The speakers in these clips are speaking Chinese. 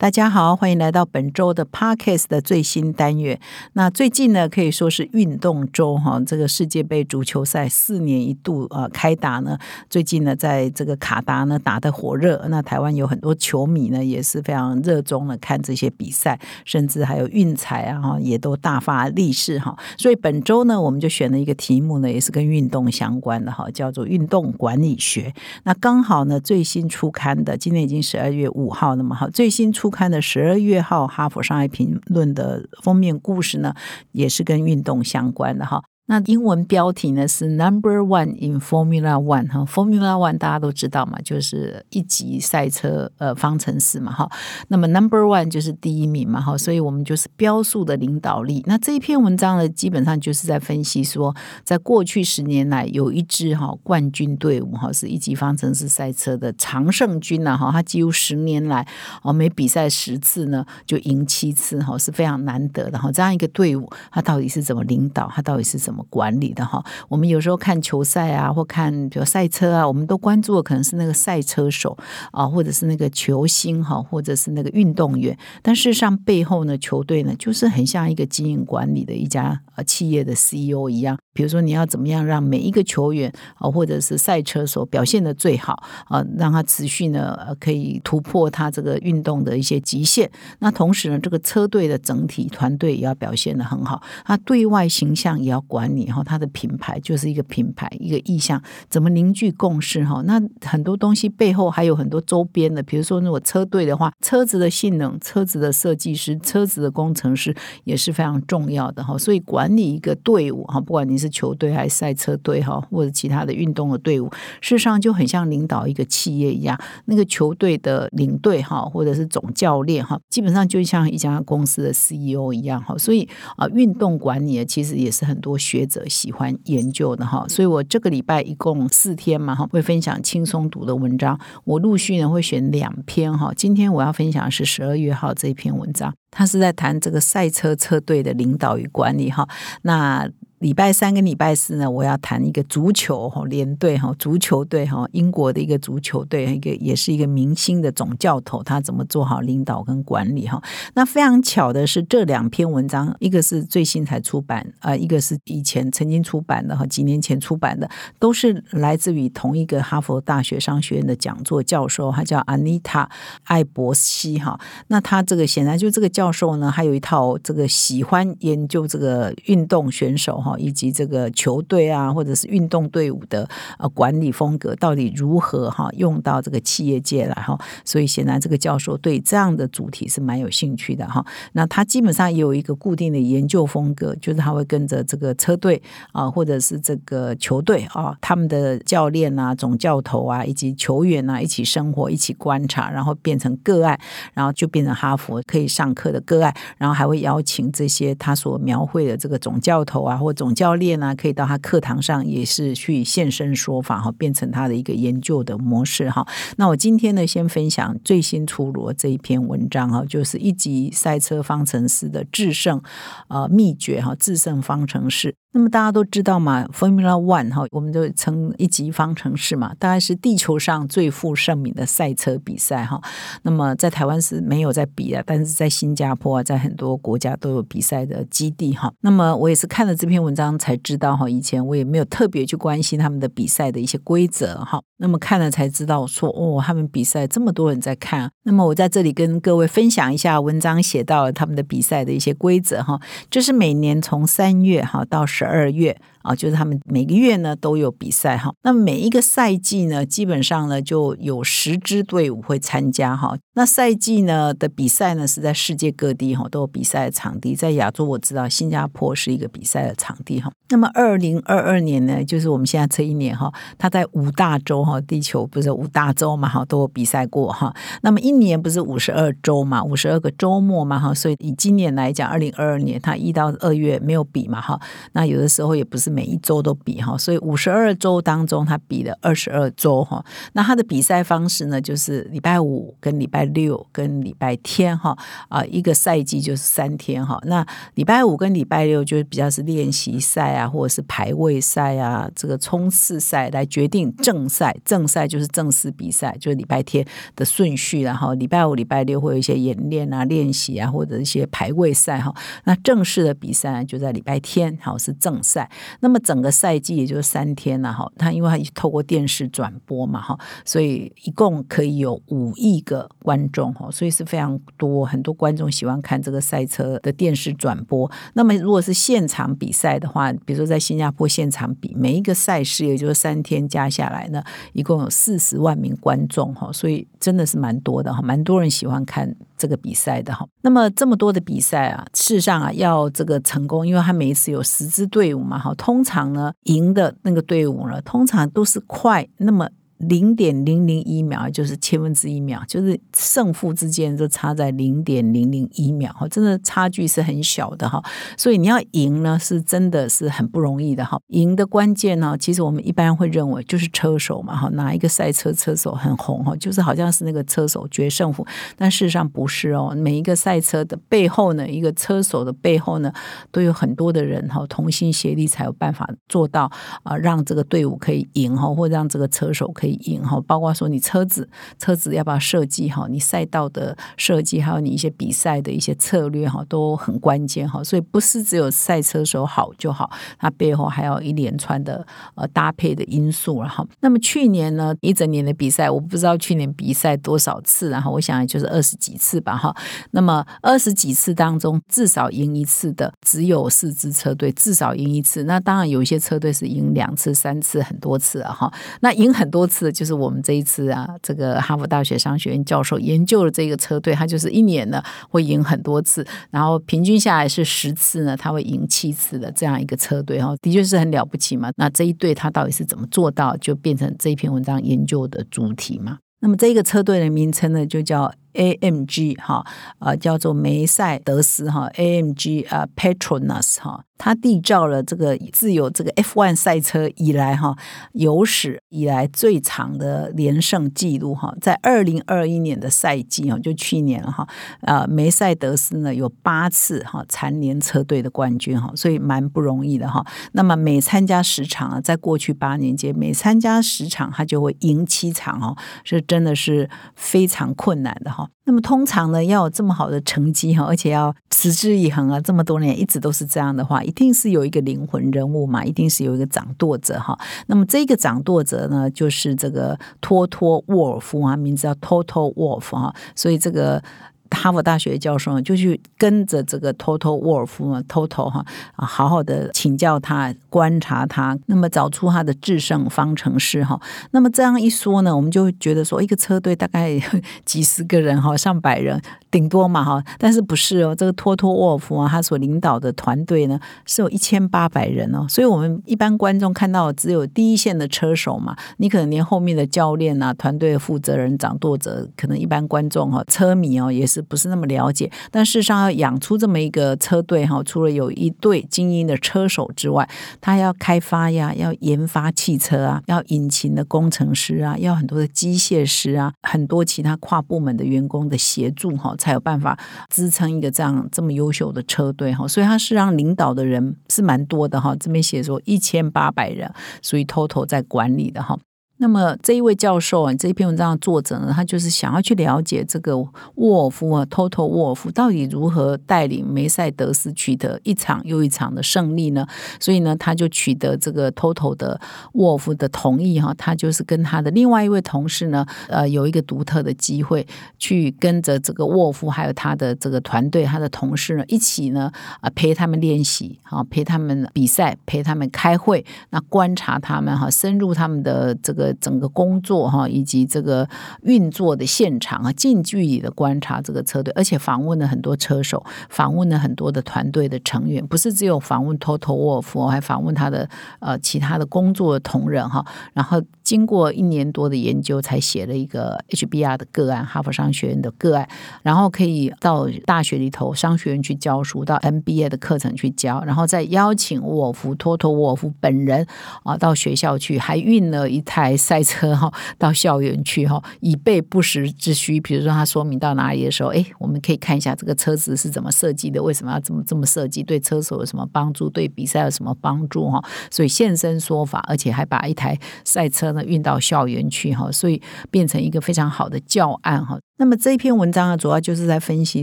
大家好，欢迎来到本周的 Parkes 的最新单元。那最近呢，可以说是运动周哈，这个世界杯足球赛四年一度啊开打呢。最近呢，在这个卡达呢打得火热，那台湾有很多球迷呢也是非常热衷的看这些比赛，甚至还有运彩啊哈也都大发利市哈。所以本周呢，我们就选了一个题目呢，也是跟运动相关的哈，叫做运动管理学。那刚好呢，最新出刊的，今天已经十二月五号了嘛哈，最新出。看的十二月号《哈佛商业评论》的封面故事呢，也是跟运动相关的哈。那英文标题呢是 Number One in Formula One 哈，Formula One 大家都知道嘛，就是一级赛车呃方程式嘛哈。那么 Number One 就是第一名嘛哈，所以我们就是标速的领导力。那这一篇文章呢，基本上就是在分析说，在过去十年来，有一支哈冠军队伍哈，是一级方程式赛车的常胜军呐哈，他几乎十年来哦每比赛十次呢就赢七次哈，是非常难得的哈。这样一个队伍，他到底是怎么领导？他到底是怎么？管理的哈，我们有时候看球赛啊，或看比如赛车啊，我们都关注的可能是那个赛车手啊，或者是那个球星哈，或者是那个运动员。但事实上背后呢，球队呢，就是很像一个经营管理的一家呃企业的 CEO 一样。比如说，你要怎么样让每一个球员啊，或者是赛车手表现的最好啊，让他持续呢可以突破他这个运动的一些极限。那同时呢，这个车队的整体团队也要表现的很好，他对外形象也要管。理哈，它的品牌就是一个品牌，一个意向，怎么凝聚共识哈？那很多东西背后还有很多周边的，比如说如果车队的话，车子的性能、车子的设计师、车子的工程师也是非常重要的哈。所以管理一个队伍哈，不管你是球队还是赛车队哈，或者其他的运动的队伍，事实上就很像领导一个企业一样，那个球队的领队哈，或者是总教练哈，基本上就像一家公司的 CEO 一样哈。所以啊，运动管理其实也是很多学。者喜欢研究的哈，所以我这个礼拜一共四天嘛哈，会分享轻松读的文章。我陆续呢会选两篇哈，今天我要分享的是十二月号这一篇文章，它是在谈这个赛车车队的领导与管理哈。那礼拜三跟礼拜四呢，我要谈一个足球哈联队哈足球队哈英国的一个足球队一个也是一个明星的总教头，他怎么做好领导跟管理哈？那非常巧的是，这两篇文章一个是最新才出版啊，一个是以前曾经出版的哈，几年前出版的，都是来自于同一个哈佛大学商学院的讲座教授，他叫 Anita 艾伯西哈。那他这个显然就这个教授呢，还有一套这个喜欢研究这个运动选手。以及这个球队啊，或者是运动队伍的呃管理风格，到底如何哈用到这个企业界来哈？所以显然这个教授对这样的主题是蛮有兴趣的哈。那他基本上也有一个固定的研究风格，就是他会跟着这个车队啊，或者是这个球队啊，他们的教练啊、总教头啊，以及球员啊一起生活、一起观察，然后变成个案，然后就变成哈佛可以上课的个案，然后还会邀请这些他所描绘的这个总教头啊，或总教练呢，可以到他课堂上也是去现身说法哈，变成他的一个研究的模式哈。那我今天呢，先分享最新出炉这一篇文章哈，就是一级赛车方程式的制胜呃秘诀哈，制胜方程式。那么大家都知道嘛，Formula One 哈，我们就称一级方程式嘛，大概是地球上最负盛名的赛车比赛哈。那么在台湾是没有在比的，但是在新加坡啊，在很多国家都有比赛的基地哈。那么我也是看了这篇文章才知道哈，以前我也没有特别去关心他们的比赛的一些规则哈。那么看了才知道说哦，他们比赛这么多人在看。那么我在这里跟各位分享一下文章写到他们的比赛的一些规则哈，就是每年从三月哈到。十二月。啊，就是他们每个月呢都有比赛哈，那每一个赛季呢，基本上呢就有十支队伍会参加哈。那赛季呢的比赛呢是在世界各地哈都有比赛的场地，在亚洲我知道新加坡是一个比赛的场地哈。那么二零二二年呢，就是我们现在这一年哈，它在五大洲哈，地球不是五大洲嘛哈，都有比赛过哈。那么一年不是五十二周嘛，五十二个周末嘛哈，所以以今年来讲，二零二二年它一到二月没有比嘛哈，那有的时候也不是。每一周都比哈，所以五十二周当中他比了二十二周哈。那他的比赛方式呢，就是礼拜五跟礼拜六跟礼拜天哈啊，一个赛季就是三天哈。那礼拜五跟礼拜六就是比较是练习赛啊，或者是排位赛啊，这个冲刺赛来决定正赛。正赛就是正式比赛，就是礼拜天的顺序，然后礼拜五、礼拜六会有一些演练啊、练习啊，或者一些排位赛哈。那正式的比赛就在礼拜天，好是正赛。那么整个赛季也就是三天了哈。他因为他透过电视转播嘛哈，所以一共可以有五亿个观众哈，所以是非常多，很多观众喜欢看这个赛车的电视转播。那么如果是现场比赛的话，比如说在新加坡现场比，每一个赛事也就是三天加下来呢，一共有四十万名观众哈，所以真的是蛮多的哈，蛮多人喜欢看这个比赛的哈。那么这么多的比赛啊，事实上啊，要这个成功，因为他每一次有十支队伍嘛哈，通常呢赢的那个队伍呢，通常都是快那么。零点零零一秒就是千分之一秒，就是胜负之间就差在零点零零一秒哈，真的差距是很小的哈。所以你要赢呢，是真的是很不容易的哈。赢的关键呢，其实我们一般会认为就是车手嘛哈，哪一个赛车车手很红哈，就是好像是那个车手决胜负，但事实上不是哦。每一个赛车的背后呢，一个车手的背后呢，都有很多的人哈，同心协力才有办法做到啊，让这个队伍可以赢哈，或让这个车手可以。赢哈，包括说你车子车子要不要设计哈，你赛道的设计，还有你一些比赛的一些策略哈，都很关键哈。所以不是只有赛车手好就好，它背后还有一连串的呃搭配的因素了哈。那么去年呢，一整年的比赛，我不知道去年比赛多少次，然后我想就是二十几次吧哈。那么二十几次当中，至少赢一次的只有四支车队，至少赢一次。那当然有一些车队是赢两次、三次、很多次啊哈。那赢很多次。次，就是我们这一次啊，这个哈佛大学商学院教授研究的这个车队，他就是一年呢会赢很多次，然后平均下来是十次呢，他会赢七次的这样一个车队哈，的确是很了不起嘛。那这一队他到底是怎么做到，就变成这一篇文章研究的主题嘛？那么这个车队的名称呢，就叫。AMG 哈，呃，叫做梅赛德斯哈，AMG 啊，Petronas 哈，它缔造了这个自有这个 F1 赛车以来哈有史以来最长的连胜记录哈，在二零二一年的赛季哈，就去年哈，呃，梅赛德斯呢有八次哈蝉联车队的冠军哈，所以蛮不容易的哈。那么每参加十场啊，在过去八年间，每参加十场，他就会赢七场哦，是真的是非常困难的哈。那么通常呢，要有这么好的成绩哈，而且要持之以恒啊，这么多年一直都是这样的话，一定是有一个灵魂人物嘛，一定是有一个掌舵者哈。那么这个掌舵者呢，就是这个托托沃尔夫啊，名字叫托托沃尔夫哈，所以这个。哈佛大学教授就去跟着这个 Toto 沃尔夫嘛，Toto 哈啊，好好的请教他，观察他，那么找出他的制胜方程式哈。那么这样一说呢，我们就觉得说，一个车队大概几十个人哈，上百人顶多嘛哈，但是不是哦？这个托托沃夫啊，他所领导的团队呢，是有一千八百人哦。所以我们一般观众看到只有第一线的车手嘛，你可能连后面的教练啊、团队的负责人、掌舵者，可能一般观众哈、车迷哦，也是。不是那么了解，但事实上要养出这么一个车队哈，除了有一队精英的车手之外，他要开发呀，要研发汽车啊，要引擎的工程师啊，要很多的机械师啊，很多其他跨部门的员工的协助哈，才有办法支撑一个这样这么优秀的车队哈。所以他是让领导的人是蛮多的哈，这边写说一千八百人，所以 total 在管理的哈。那么这一位教授啊，这一篇文章的作者呢，他就是想要去了解这个沃尔夫啊，Toto 沃尔夫到底如何带领梅赛德斯取得一场又一场的胜利呢？所以呢，他就取得这个 Toto 的沃尔夫的同意哈，他就是跟他的另外一位同事呢，呃，有一个独特的机会，去跟着这个沃尔夫还有他的这个团队，他的同事呢，一起呢啊陪他们练习，啊，陪他们比赛，陪他们开会，那观察他们哈，深入他们的这个。整个工作哈，以及这个运作的现场啊，近距离的观察这个车队，而且访问了很多车手，访问了很多的团队的成员，不是只有访问托托沃尔夫还访问他的呃其他的工作同仁哈，然后。经过一年多的研究，才写了一个 HBR 的个案，哈佛商学院的个案，然后可以到大学里头商学院去教书，到 MBA 的课程去教，然后再邀请沃夫托托沃夫本人啊到学校去，还运了一台赛车哈 到校园去哈，以备不时之需。比如说他说明到哪里的时候，哎，我们可以看一下这个车子是怎么设计的，为什么要这么这么设计，对车手有什么帮助，对比赛有什么帮助哈？所以现身说法，而且还把一台赛车运到校园去哈，所以变成一个非常好的教案哈。那么这一篇文章呢，主要就是在分析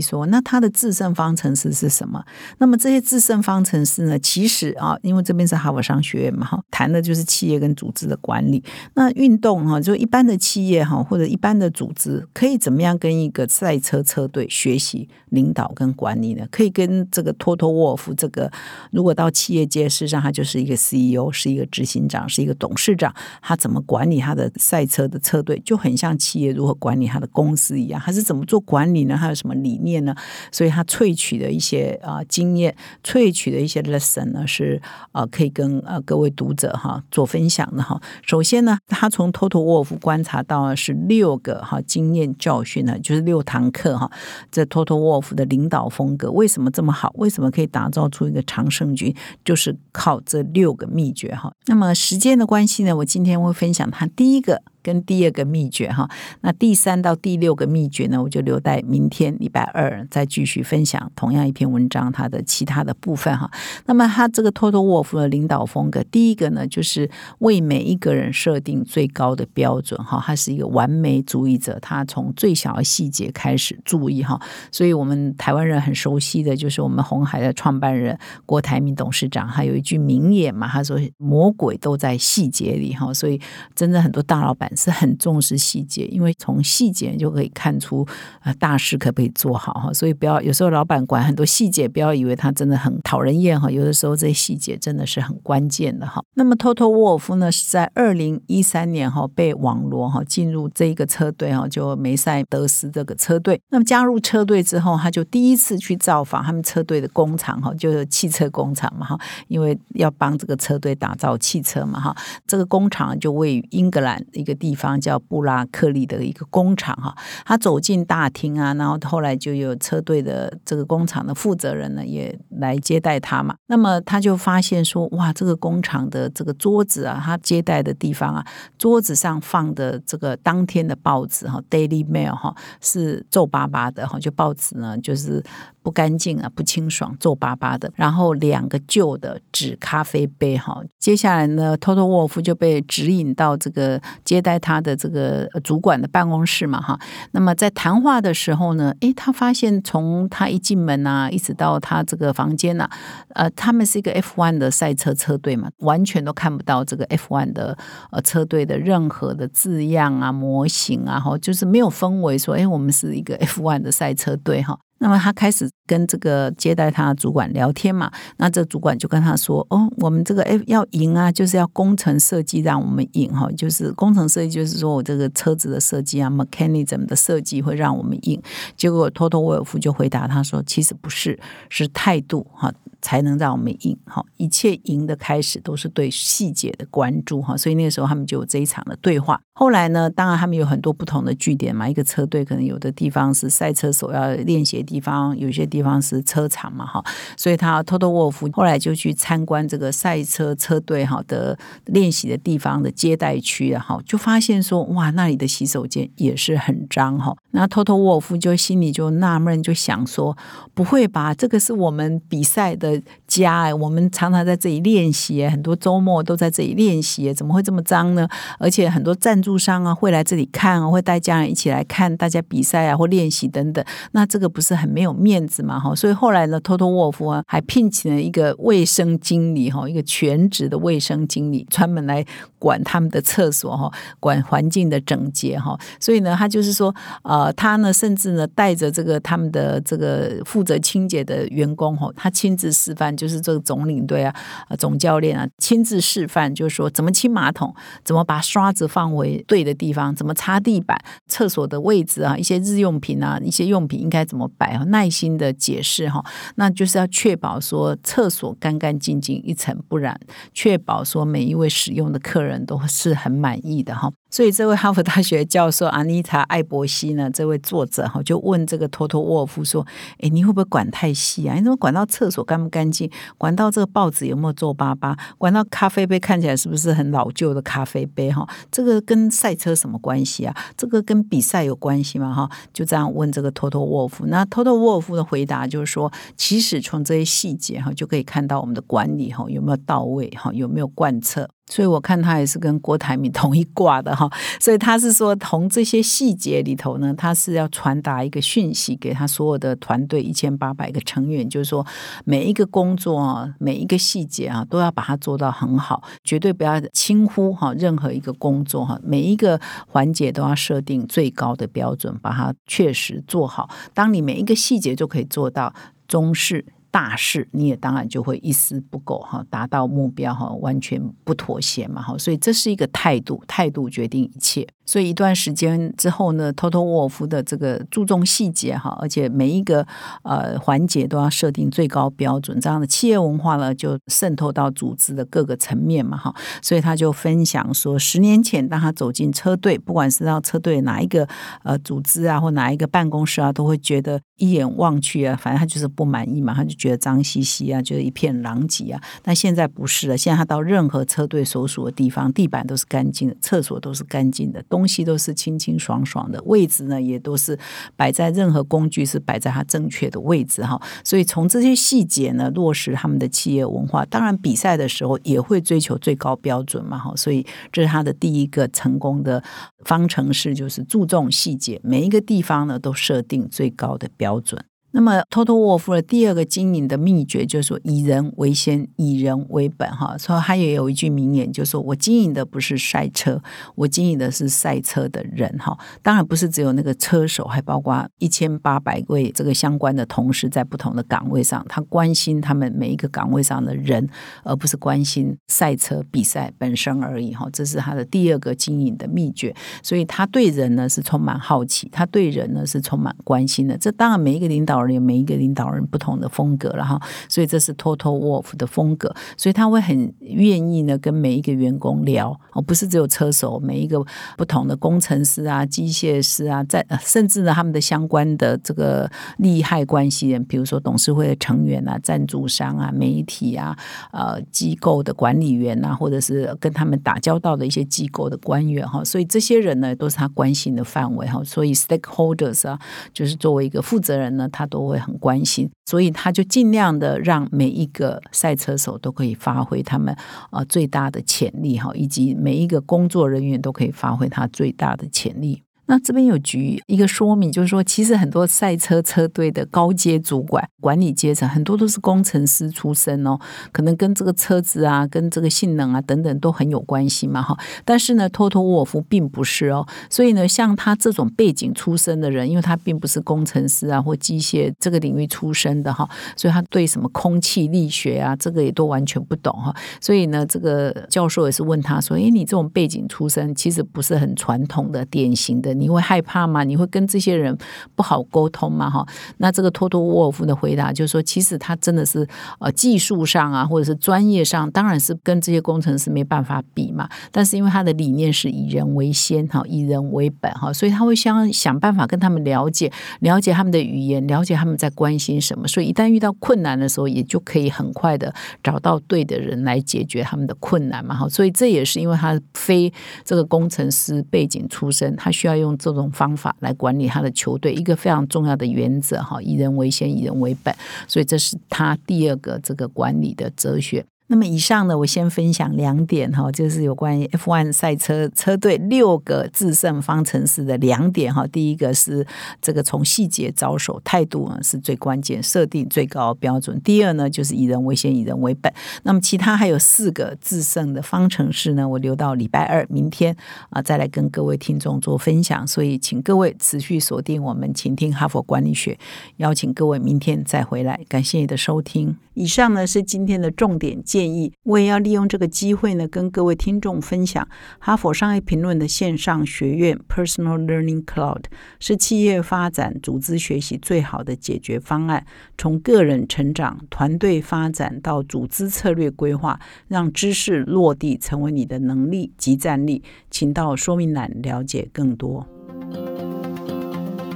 说，那它的制胜方程式是什么？那么这些制胜方程式呢，其实啊，因为这边是哈佛商学院嘛，哈，谈的就是企业跟组织的管理。那运动哈，就一般的企业哈，或者一般的组织，可以怎么样跟一个赛车车队学习领导跟管理呢？可以跟这个托托沃夫这个，如果到企业界，事实上他就是一个 CEO，是一个执行长，是一个董事长，他怎么管理他的赛车的车队，就很像企业如何管理他的公司。还是怎么做管理呢？还有什么理念呢？所以他萃取的一些啊经验，萃取的一些 lesson 呢，是啊可以跟呃各位读者哈做分享的哈。首先呢，他从托托沃夫观察到是六个哈经验教训呢，就是六堂课哈。这托托沃夫的领导风格为什么这么好？为什么可以打造出一个常胜军？就是靠这六个秘诀哈。那么时间的关系呢，我今天会分享他第一个。跟第二个秘诀哈，那第三到第六个秘诀呢，我就留待明天礼拜二再继续分享同样一篇文章它的其他的部分哈。那么他这个托托沃夫的领导风格，第一个呢就是为每一个人设定最高的标准哈，他是一个完美主义者，他从最小的细节开始注意哈。所以我们台湾人很熟悉的就是我们红海的创办人郭台铭董事长，他有一句名言嘛，他说魔鬼都在细节里哈。所以真的很多大老板。是很重视细节，因为从细节就可以看出啊大事可不可以做好哈。所以不要有时候老板管很多细节，不要以为他真的很讨人厌哈。有的时候这些细节真的是很关键的哈。那么托托沃尔夫呢是在二零一三年哈被网罗哈进入这一个车队哈，就梅赛德斯这个车队。那么加入车队之后，他就第一次去造访他们车队的工厂哈，就是汽车工厂嘛哈，因为要帮这个车队打造汽车嘛哈。这个工厂就位于英格兰一个地。地方叫布拉克利的一个工厂哈，他走进大厅啊，然后后来就有车队的这个工厂的负责人呢也来接待他嘛。那么他就发现说，哇，这个工厂的这个桌子啊，他接待的地方啊，桌子上放的这个当天的报纸哈，《Daily Mail》哈，是皱巴巴的哈，就报纸呢就是。不干净啊，不清爽，皱巴巴的。然后两个旧的纸咖啡杯哈。接下来呢，托托沃夫就被指引到这个接待他的这个主管的办公室嘛哈。那么在谈话的时候呢，诶，他发现从他一进门啊，一直到他这个房间呐，呃，他们是一个 F1 的赛车车队嘛，完全都看不到这个 F1 的呃车队的任何的字样啊、模型啊，哈，就是没有氛围说，诶，我们是一个 F1 的赛车队哈。那么他开始跟这个接待他的主管聊天嘛，那这主管就跟他说：“哦，我们这个哎要赢啊，就是要工程设计让我们赢哈，就是工程设计就是说我这个车子的设计啊，mechanism 的设计会让我们赢。”结果托托沃尔夫就回答他说：“其实不是，是态度哈。”才能让我们赢哈，一切赢的开始都是对细节的关注哈，所以那个时候他们就有这一场的对话。后来呢，当然他们有很多不同的据点嘛，一个车队可能有的地方是赛车手要练习地方，有些地方是车场嘛哈，所以他偷偷沃夫后来就去参观这个赛车车队哈的练习的地方的接待区哈，就发现说哇，那里的洗手间也是很脏哈。那偷偷沃夫就心里就纳闷，就想说不会吧，这个是我们比赛的。家哎，我们常常在这里练习，很多周末都在这里练习，怎么会这么脏呢？而且很多赞助商啊会来这里看啊，会带家人一起来看大家比赛啊或练习等等，那这个不是很没有面子嘛？哈，所以后来呢，托托沃夫啊还聘请了一个卫生经理哈，一个全职的卫生经理，专门来管他们的厕所哈，管环境的整洁哈。所以呢，他就是说，呃，他呢甚至呢带着这个他们的这个负责清洁的员工哈，他亲自。示范就就是这个总领队啊、总教练啊，亲自示范，就是说怎么清马桶，怎么把刷子放回对的地方，怎么擦地板、厕所的位置啊，一些日用品啊，一些用品应该怎么摆啊，耐心的解释哈，那就是要确保说厕所干干净净、一尘不染，确保说每一位使用的客人都是很满意的哈。所以，这位哈佛大学教授安妮塔·艾伯西呢，这位作者哈，就问这个托托沃夫说：“哎，你会不会管太细啊？你怎么管到厕所干不干净？管到这个报纸有没有皱巴巴？管到咖啡杯看起来是不是很老旧的咖啡杯？哈，这个跟赛车什么关系啊？这个跟比赛有关系吗？哈，就这样问这个托托沃夫。那托托沃夫的回答就是说，其实从这些细节哈，就可以看到我们的管理哈有没有到位哈，有没有贯彻。”所以我看他也是跟郭台铭同一挂的哈，所以他是说从这些细节里头呢，他是要传达一个讯息给他所有的团队一千八百个成员，就是说每一个工作啊，每一个细节啊，都要把它做到很好，绝对不要轻忽哈任何一个工作哈，每一个环节都要设定最高的标准，把它确实做好。当你每一个细节就可以做到中式。大事你也当然就会一丝不苟哈，达到目标哈，完全不妥协嘛哈，所以这是一个态度，态度决定一切。所以一段时间之后呢，托托沃夫的这个注重细节哈，而且每一个呃环节都要设定最高标准，这样的企业文化呢就渗透到组织的各个层面嘛哈。所以他就分享说，十年前当他走进车队，不管是到车队哪一个呃组织啊，或哪一个办公室啊，都会觉得一眼望去啊，反正他就是不满意嘛，他就觉得脏兮兮啊，就是一片狼藉啊。但现在不是了，现在他到任何车队所属的地方，地板都是干净的，厕所都是干净的。东西都是清清爽爽的，位置呢也都是摆在任何工具是摆在它正确的位置哈。所以从这些细节呢落实他们的企业文化，当然比赛的时候也会追求最高标准嘛哈。所以这是他的第一个成功的方程式，就是注重细节，每一个地方呢都设定最高的标准。那么，托托沃夫的第二个经营的秘诀就是说，以人为先，以人为本，哈。所以他也有一句名言，就是说我经营的不是赛车，我经营的是赛车的人，哈。当然不是只有那个车手，还包括一千八百位这个相关的同事在不同的岗位上，他关心他们每一个岗位上的人，而不是关心赛车比赛本身而已，哈。这是他的第二个经营的秘诀。所以他对人呢是充满好奇，他对人呢是充满关心的。这当然每一个领导。有每一个领导人不同的风格了哈，所以这是 Total Wolf 的风格，所以他会很愿意呢跟每一个员工聊哦，不是只有车手，每一个不同的工程师啊、机械师啊，在甚至呢他们的相关的这个利害关系人，比如说董事会的成员啊、赞助商啊、媒体啊、呃机构的管理员啊，或者是跟他们打交道的一些机构的官员哈，所以这些人呢都是他关心的范围哈，所以 Stakeholders 啊，就是作为一个负责人呢，他都。都会很关心，所以他就尽量的让每一个赛车手都可以发挥他们啊最大的潜力哈，以及每一个工作人员都可以发挥他最大的潜力。那这边有举一个说明，就是说，其实很多赛车车队的高阶主管、管理阶层，很多都是工程师出身哦，可能跟这个车子啊、跟这个性能啊等等都很有关系嘛，哈。但是呢，托托沃夫并不是哦，所以呢，像他这种背景出身的人，因为他并不是工程师啊或机械这个领域出身的哈，所以他对什么空气力学啊，这个也都完全不懂哈。所以呢，这个教授也是问他说：“哎，你这种背景出身，其实不是很传统的、典型的。”你会害怕吗？你会跟这些人不好沟通吗？哈，那这个托托沃夫的回答就是说，其实他真的是呃技术上啊，或者是专业上，当然是跟这些工程师没办法比嘛。但是因为他的理念是以人为先，哈，以人为本，哈，所以他会想想办法跟他们了解，了解他们的语言，了解他们在关心什么。所以一旦遇到困难的时候，也就可以很快的找到对的人来解决他们的困难嘛。哈，所以这也是因为他非这个工程师背景出身，他需要用。用这种方法来管理他的球队，一个非常重要的原则哈，以人为先，以人为本，所以这是他第二个这个管理的哲学。那么以上呢，我先分享两点哈，就是有关于 F1 赛车车队六个制胜方程式的两点哈。第一个是这个从细节着手，态度呢是最关键，设定最高标准。第二呢，就是以人为先，以人为本。那么其他还有四个制胜的方程式呢，我留到礼拜二明天啊再来跟各位听众做分享。所以请各位持续锁定我们，请听哈佛管理学，邀请各位明天再回来。感谢你的收听。以上呢是今天的重点建议，我也要利用这个机会呢，跟各位听众分享哈佛商业评论的线上学院 Personal Learning Cloud 是企业发展、组织学习最好的解决方案。从个人成长、团队发展到组织策略规划，让知识落地成为你的能力及战力。请到说明栏了解更多。